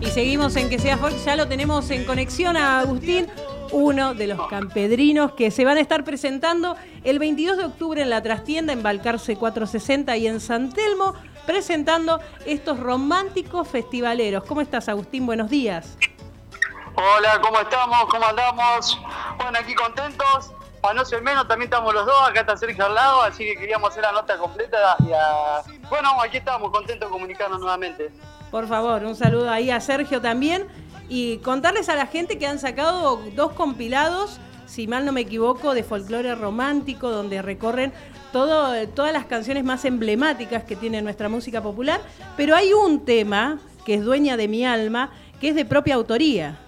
Y seguimos en Que Sea Folk, ya lo tenemos en conexión a Agustín, uno de los campedrinos que se van a estar presentando el 22 de octubre en la trastienda en Balcarce 460 y en San Telmo, presentando estos románticos festivaleros. ¿Cómo estás, Agustín? Buenos días. Hola, ¿cómo estamos? ¿Cómo andamos? Bueno, aquí contentos. A no ser menos, también estamos los dos. Acá está Sergio al lado, así que queríamos hacer la nota completa. Y Bueno, aquí estamos, contentos de comunicarnos nuevamente. Por favor, un saludo ahí a Sergio también. Y contarles a la gente que han sacado dos compilados, si mal no me equivoco, de folclore romántico, donde recorren todas las canciones más emblemáticas que tiene nuestra música popular. Pero hay un tema que es dueña de mi alma, que es de propia autoría.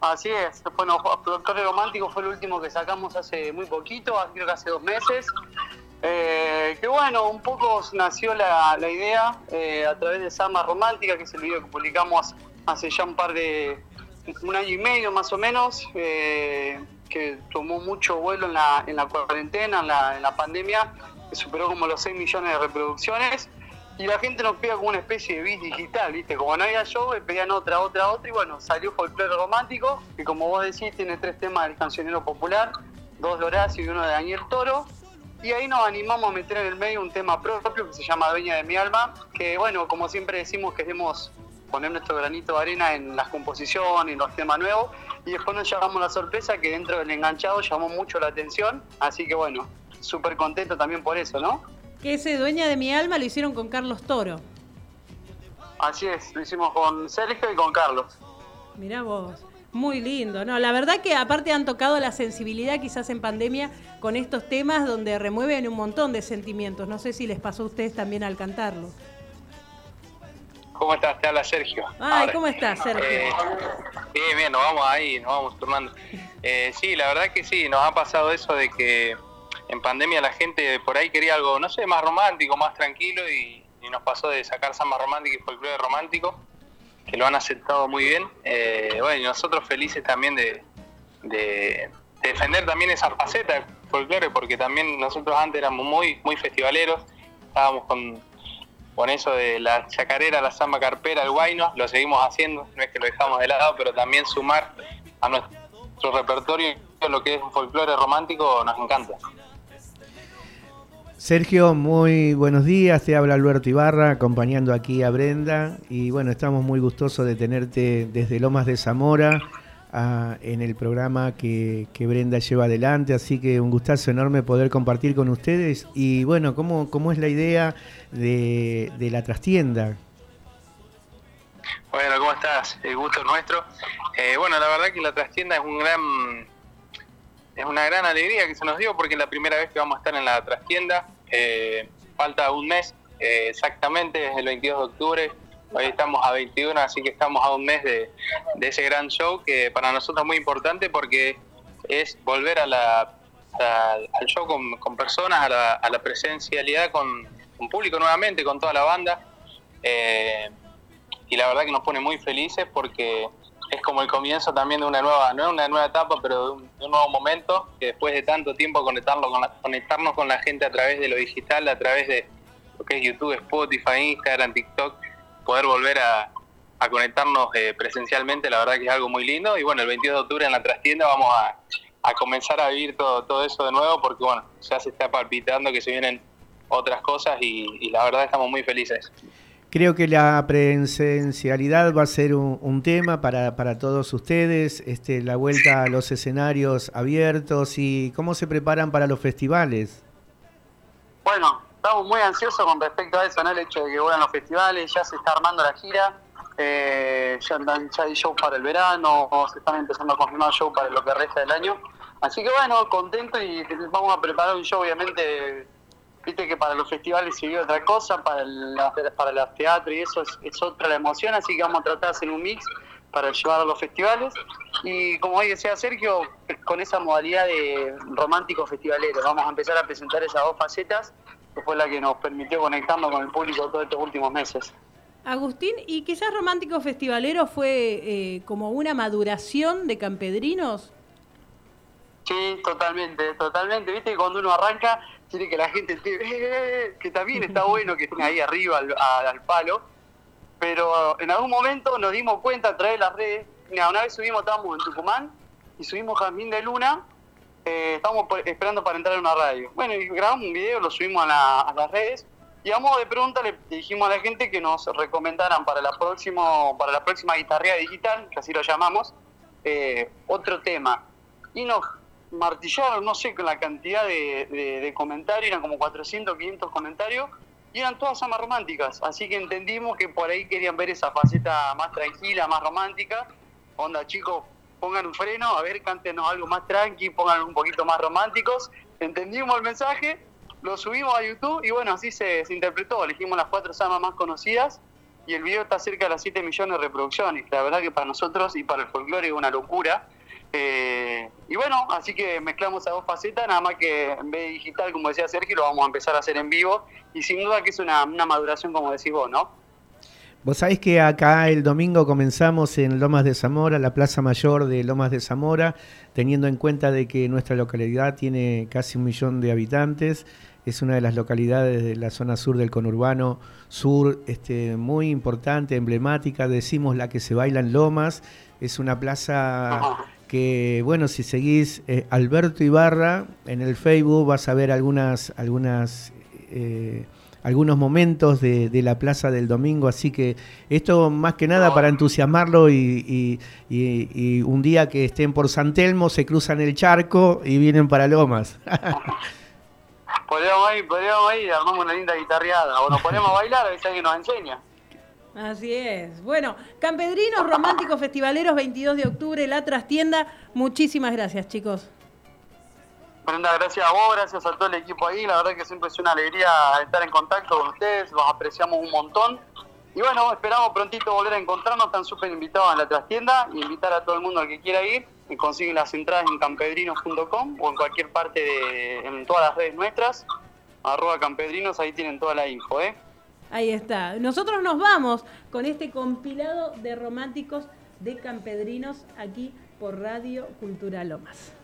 Así es, bueno, Folclore Romántico fue el último que sacamos hace muy poquito, creo que hace dos meses. Eh, que bueno, un poco nació la, idea eh, a través de Sama Romántica, que es el video que publicamos hace ya un par de, un año y medio más o menos, eh, que tomó mucho vuelo en la, en la cuarentena, en la, en la pandemia, que superó como los 6 millones de reproducciones y la gente nos pega como una especie de bis digital, ¿viste? Como no había show, pedían otra, otra, otra, y bueno, salió Folclore Romántico, que como vos decís, tiene tres temas del cancionero popular, dos de Horacio y uno de Daniel Toro, y ahí nos animamos a meter en el medio un tema propio que se llama Dueña de mi alma, que bueno, como siempre decimos, queremos poner nuestro granito de arena en las composiciones, en los temas nuevos, y después nos llevamos la sorpresa que dentro del enganchado llamó mucho la atención, así que bueno, súper contento también por eso, ¿no? Que ese dueña de mi alma lo hicieron con Carlos Toro. Así es, lo hicimos con Sergio y con Carlos. Mirá vos, muy lindo. No, la verdad que aparte han tocado la sensibilidad quizás en pandemia con estos temas donde remueven un montón de sentimientos. No sé si les pasó a ustedes también al cantarlo. ¿Cómo estás? Te habla Sergio. Ay, ¿cómo estás, Sergio? Eh, bien, bien, nos vamos ahí, nos vamos turnando. Eh, sí, la verdad que sí, nos ha pasado eso de que en pandemia la gente por ahí quería algo, no sé, más romántico, más tranquilo y, nos pasó de sacar samba romántico y folclore romántico, que lo han aceptado muy bien. Eh, bueno, y nosotros felices también de, defender también esa faceta de folclore, porque también nosotros antes éramos muy, muy festivaleros, estábamos con, con eso de la chacarera, la samba carpera, el guayno, lo seguimos haciendo, no es que lo dejamos de lado, pero también sumar a nuestro repertorio lo que es un folclore romántico nos encanta. Sergio, muy buenos días. Te habla Alberto Ibarra, acompañando aquí a Brenda. Y bueno, estamos muy gustosos de tenerte desde Lomas de Zamora en el programa que, Brenda lleva adelante. Así que un gustazo enorme poder compartir con ustedes. Y bueno, ¿cómo, cómo es la idea de, la trastienda? Bueno, ¿cómo estás? El gusto es nuestro. Eh, bueno, la verdad que la trastienda es un gran es una gran alegría que se nos dio porque es la primera vez que vamos a estar en la trastienda. Eh, falta un mes, eh, exactamente, es el 22 de octubre. Hoy estamos a 21, así que estamos a un mes de, ese gran show que para nosotros es muy importante porque es volver a la, al show con, personas, a la, presencialidad con, un público nuevamente, con toda la banda. Eh, y la verdad que nos pone muy felices porque es como el comienzo también de una nueva, no una nueva etapa, pero de un, nuevo momento, que después de tanto tiempo conectarlo con conectarnos con la gente a través de lo digital, a través de lo que es YouTube, Spotify, Instagram, TikTok, poder volver a, conectarnos eh, presencialmente, la verdad que es algo muy lindo. Y bueno, el 22 de octubre en la trastienda vamos a, comenzar a vivir todo, todo eso de nuevo, porque bueno, ya se está palpitando que se vienen otras cosas y la verdad estamos muy felices. Creo que la presencialidad va a ser un, tema para, para, todos ustedes, este, la vuelta a los escenarios abiertos y cómo se preparan para los festivales. Bueno, estamos muy ansiosos con respecto a eso, ¿no? el hecho de que vuelvan los festivales, ya se está armando la gira, eh, ya, ya hay shows para el verano, se están empezando a confirmar shows para lo que resta del año. Así que bueno, contento y vamos a preparar un show obviamente Viste que para los festivales se otra cosa, para el, para los teatros y eso es, otra la emoción, así que vamos a tratar de hacer un mix para llevar a los festivales. Y como hoy decía Sergio, con esa modalidad de romántico festivalero, vamos a empezar a presentar esas dos facetas, que fue la que nos permitió conectarnos con el público todos estos últimos meses. Agustín, ¿y quizás Romántico Festivalero fue eh, como una maduración de Campedrinos? Sí, totalmente, totalmente. Viste que cuando uno arranca tiene que la gente eh, que también está bueno que estén ahí arriba al, palo. pero en algún momento nos dimos cuenta a través de las redes. Mira, una vez subimos, estábamos en Tucumán y subimos Jazmín de Luna. Eh, estábamos esperando para entrar en una radio. Bueno, y grabamos un video, lo subimos a, las redes. Y a modo de pregunta le dijimos a la gente que nos recomendaran para la, próximo, para la próxima guitarrea digital, que así lo llamamos, eh, otro tema. Y nos martillaron, no sé, con la cantidad de, comentarios, eran como 400, 500 comentarios, y eran todas amas románticas. Así que entendimos que por ahí querían ver esa faceta más tranquila, más romántica. Onda, chicos, pongan un freno, a ver, cántenos algo más tranqui, pongan un poquito más románticos. Entendimos el mensaje, lo subimos a YouTube y bueno, así se, interpretó. Elegimos las cuatro amas más conocidas y el video está cerca de las 7 millones de reproducciones. La verdad que para nosotros y para el folclore es una locura. Eh, y bueno, así que mezclamos a dos facetas, nada más que en vez de digital, como decía Sergio, lo vamos a empezar a hacer en vivo. Y sin duda que es una, maduración, como decís vos, ¿no? Vos sabés que acá el domingo comenzamos en Lomas de Zamora, la Plaza Mayor de Lomas de Zamora, teniendo en cuenta de que nuestra localidad tiene casi un millón de habitantes, es una de las localidades de la zona sur del conurbano sur, este, muy importante, emblemática, decimos la que se baila en Lomas, es una plaza que bueno, si seguís eh, Alberto Ibarra en el Facebook vas a ver algunas, algunas, eh, algunos momentos de, la Plaza del Domingo, así que esto más que nada para entusiasmarlo y, un día que estén por San Telmo se cruzan el charco y vienen para Lomas. podríamos ir, podríamos ir, armamos una linda guitarreada, o nos ponemos a bailar, a ver si alguien nos enseña. Así es. Bueno, Campedrinos Románticos Festivaleros, 22 de octubre, la trastienda. Muchísimas gracias, chicos. Brenda, gracias a vos, gracias a todo el equipo ahí. La verdad que siempre es una alegría estar en contacto con ustedes, los apreciamos un montón. Y bueno, esperamos prontito volver a encontrarnos, están súper invitados en la trastienda. Y invitar a todo el mundo al que quiera ir. Y consiguen las entradas en campedrinos.com o en cualquier parte de, en todas las redes nuestras. Arroba campedrinos, ahí tienen toda la info, ¿eh? Ahí está. Nosotros nos vamos con este compilado de románticos de campedrinos aquí por Radio Cultura Lomas.